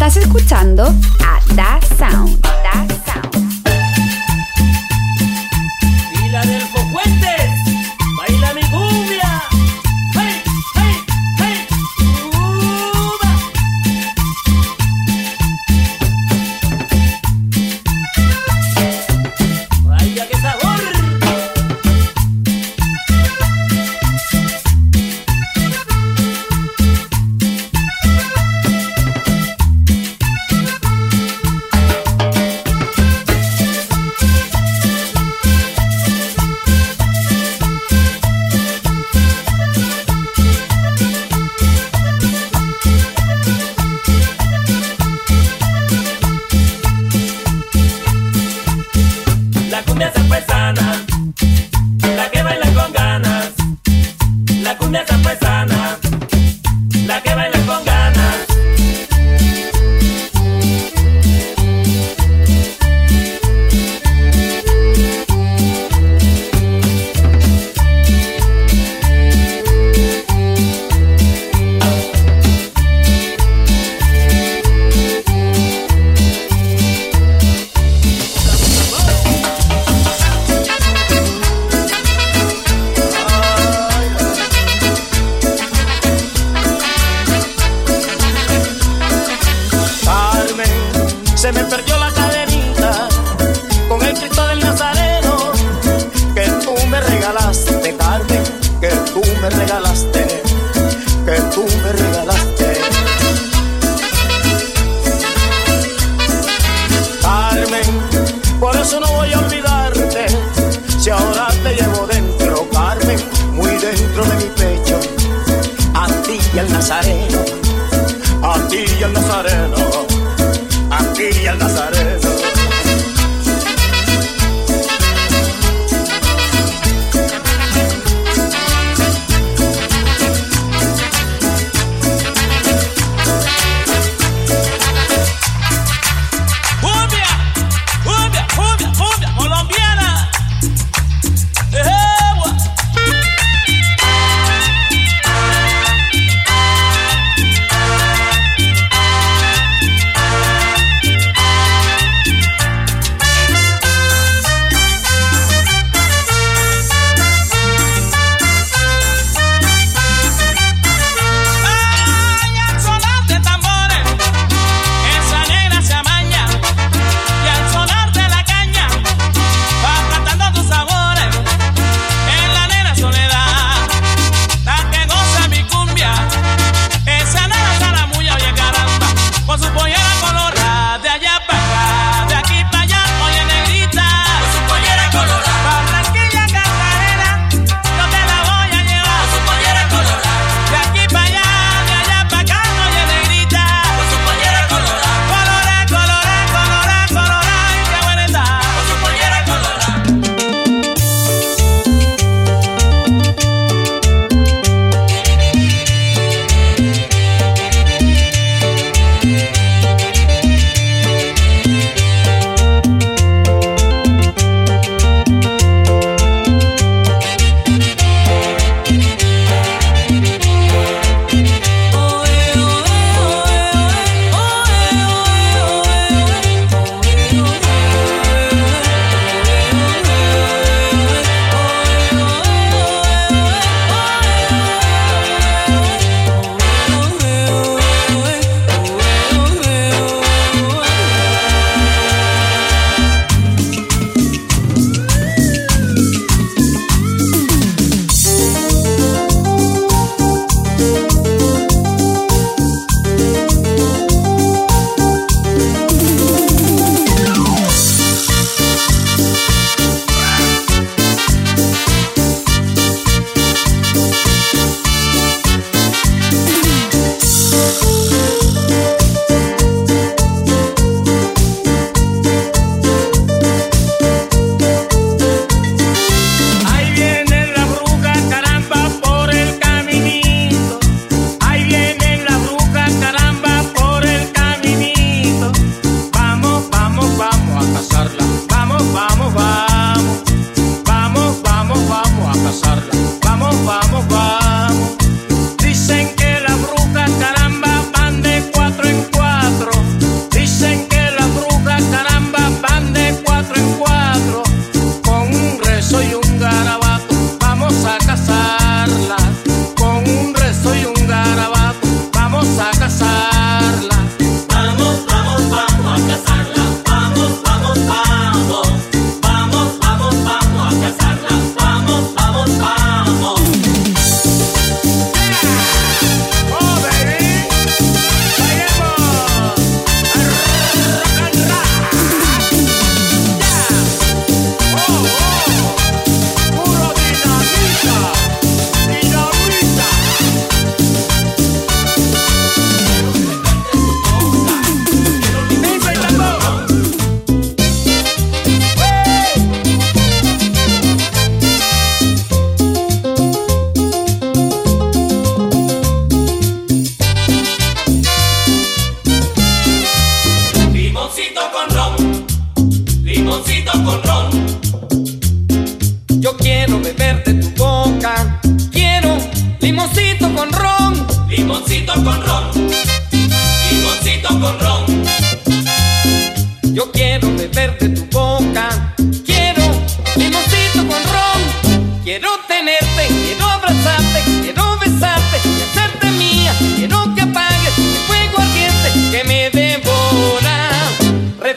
Estás escuchando a Da Sound. Da Sound.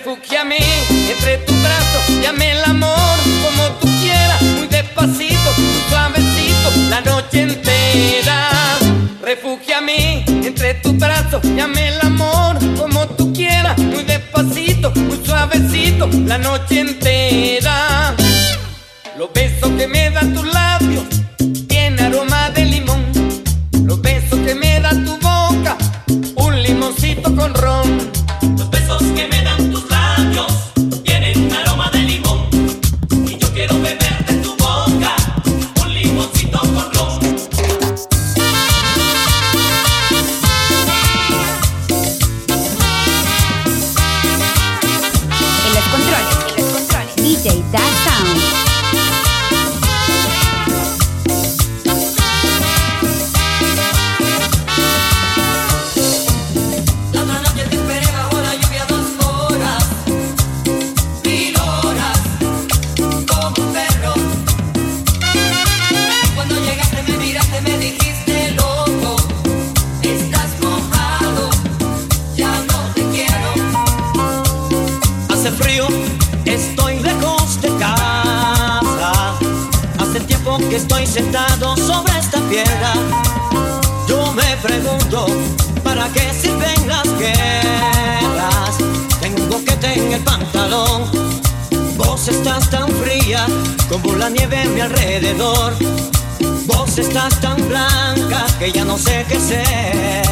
refugiame entre tus brazos, llame el amor como tú quieras, muy despacito, muy suavecito, la noche entera. Refugiame entre tus brazos, llame el amor como tú quieras, muy despacito, muy suavecito, la noche entera. Los besos que me das sentado sobre esta piedra, yo me pregunto, ¿para qué sirven las guerras? Tengo que tener pantalón, vos estás tan fría como la nieve a mi alrededor, vos estás tan blanca que ya no sé qué ser.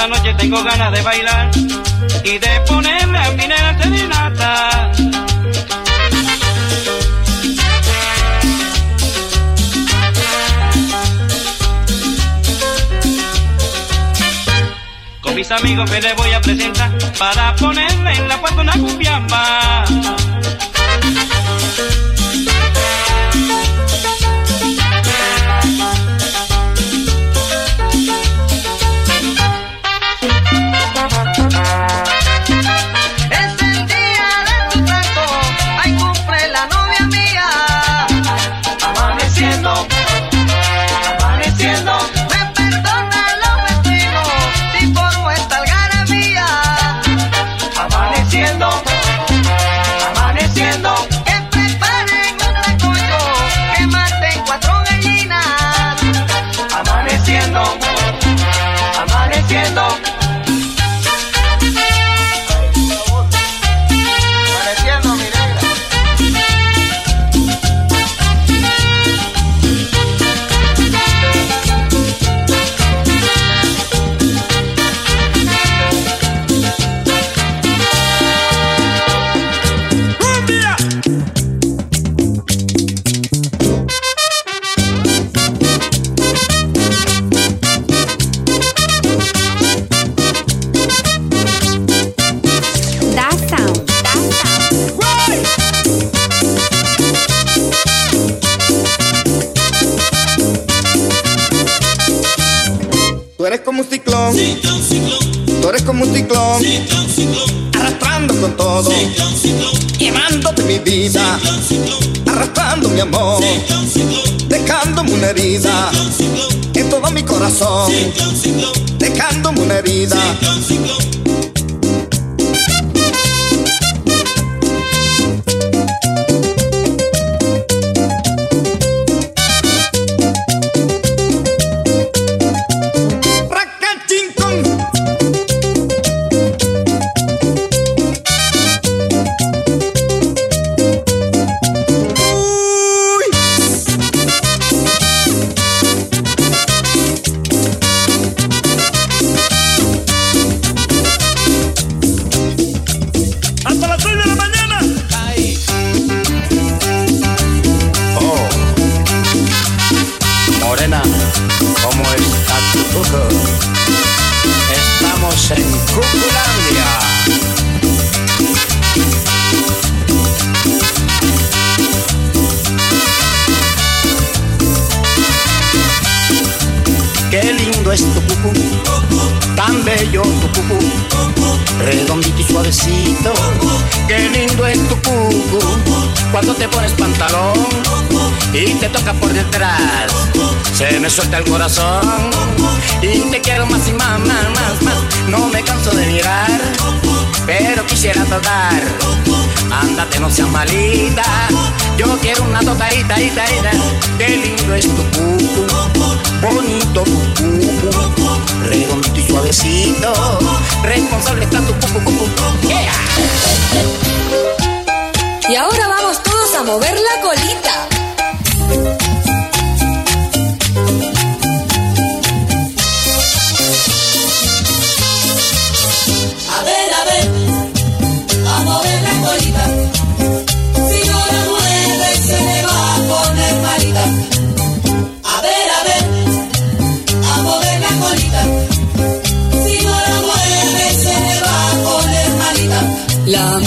esta noche tengo ganas de bailar y de ponerme a mirar la serenata. Con mis amigos me les voy a presentar para ponerme en la puerta una cumbiamba. Más y más, más, más, más. No me canso de mirar, pero quisiera tocar. Ándate, no seas malita. Yo quiero una tocadita, ita, ita. Qué lindo es tu cucu, bonito tu cucu, redondito y suavecito. Responsable está tu cucu, cucu. Yeah. Y ahora vamos todos a mover la colita.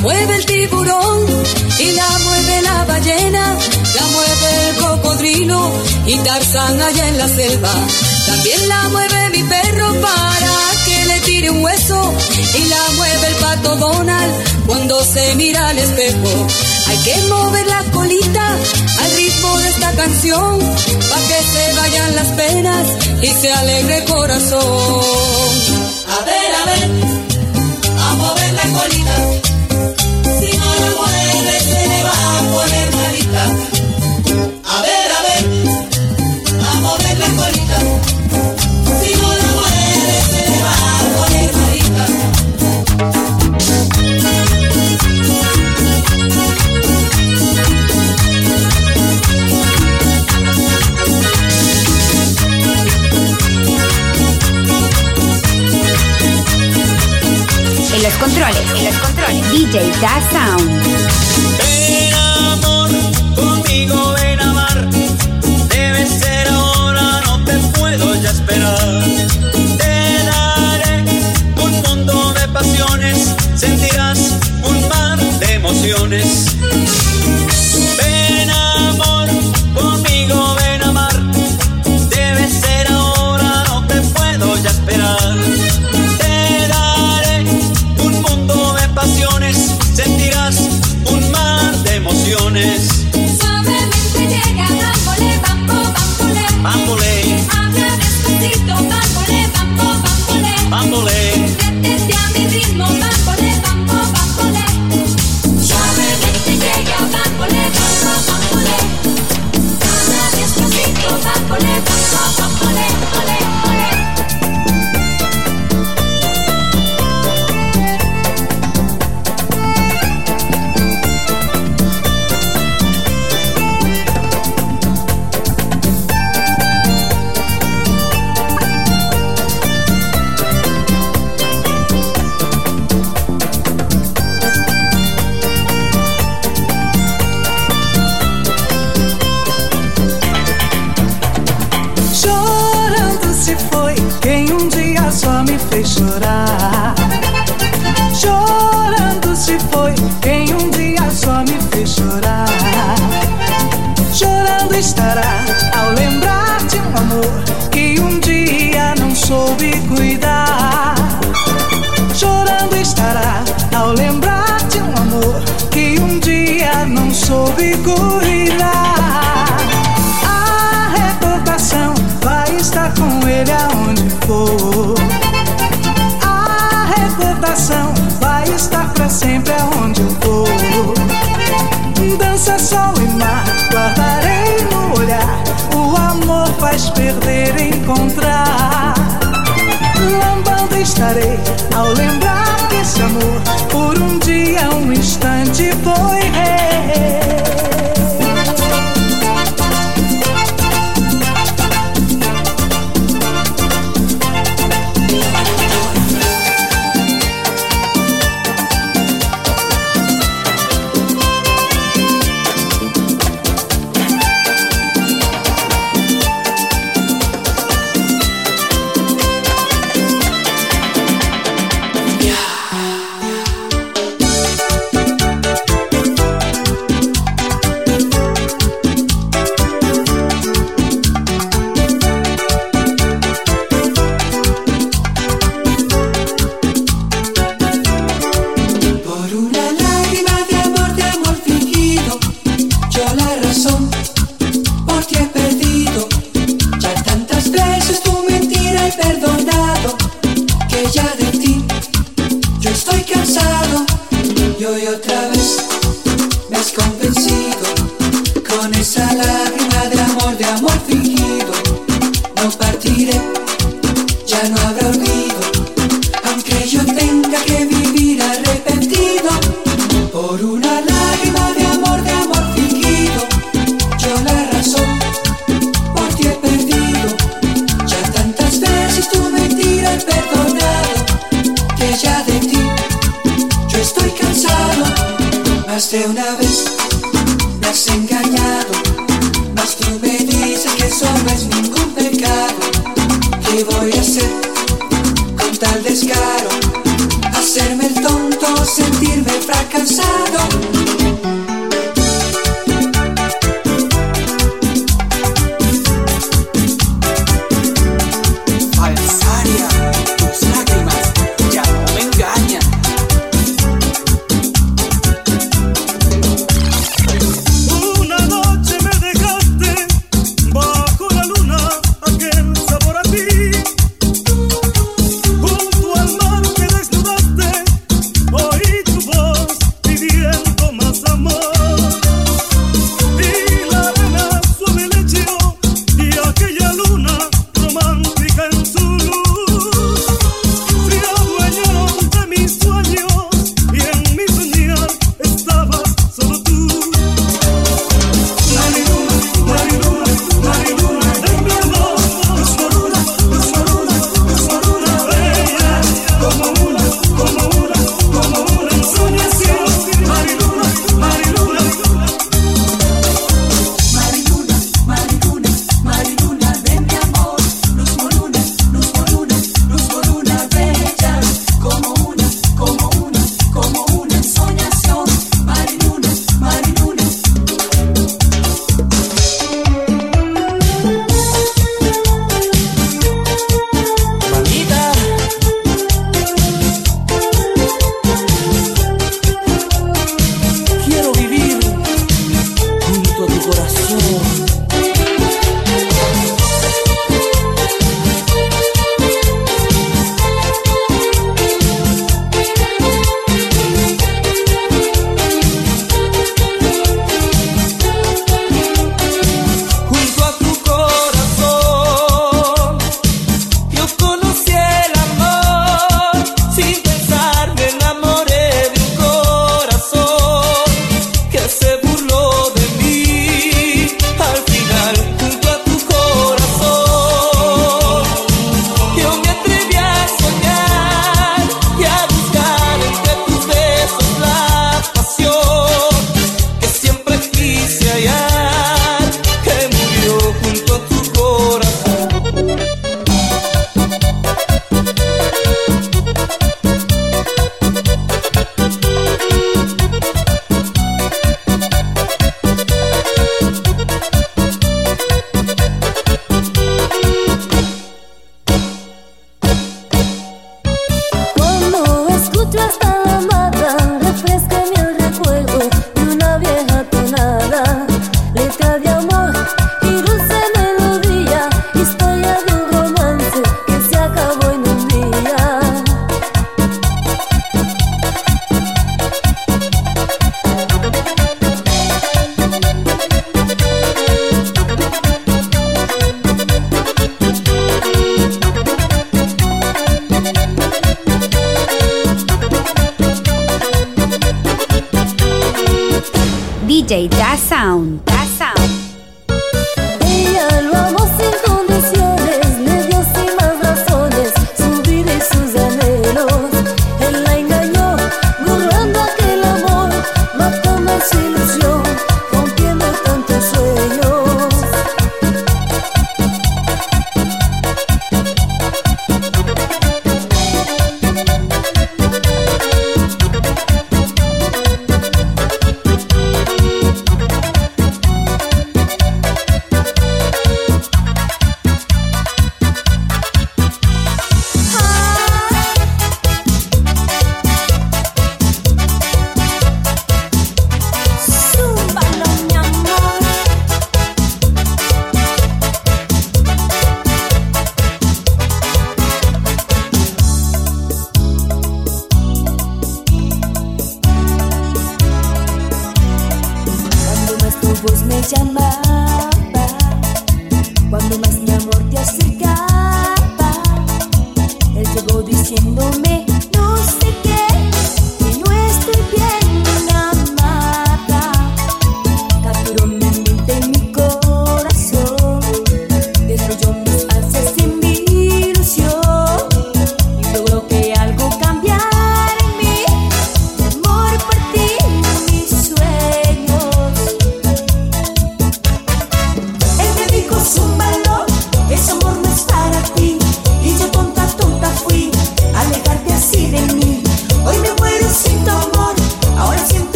Mueve el tiburón y la mueve la ballena, la mueve el cocodrilo y Tarzán allá en la selva. También la mueve mi perro para que le tire un hueso y la mueve el pato Donald cuando se mira al espejo. Hay que mover la colita al ritmo de esta canción para que se vayan las penas y se alegre el corazón. A ver, a ver, a mover la colita. A ver, a ver, a mover la colita. Si no la mueve se le va a poner malita. En los controles. En los controles. DJ Da Sound. Emociones. Chorar. Más de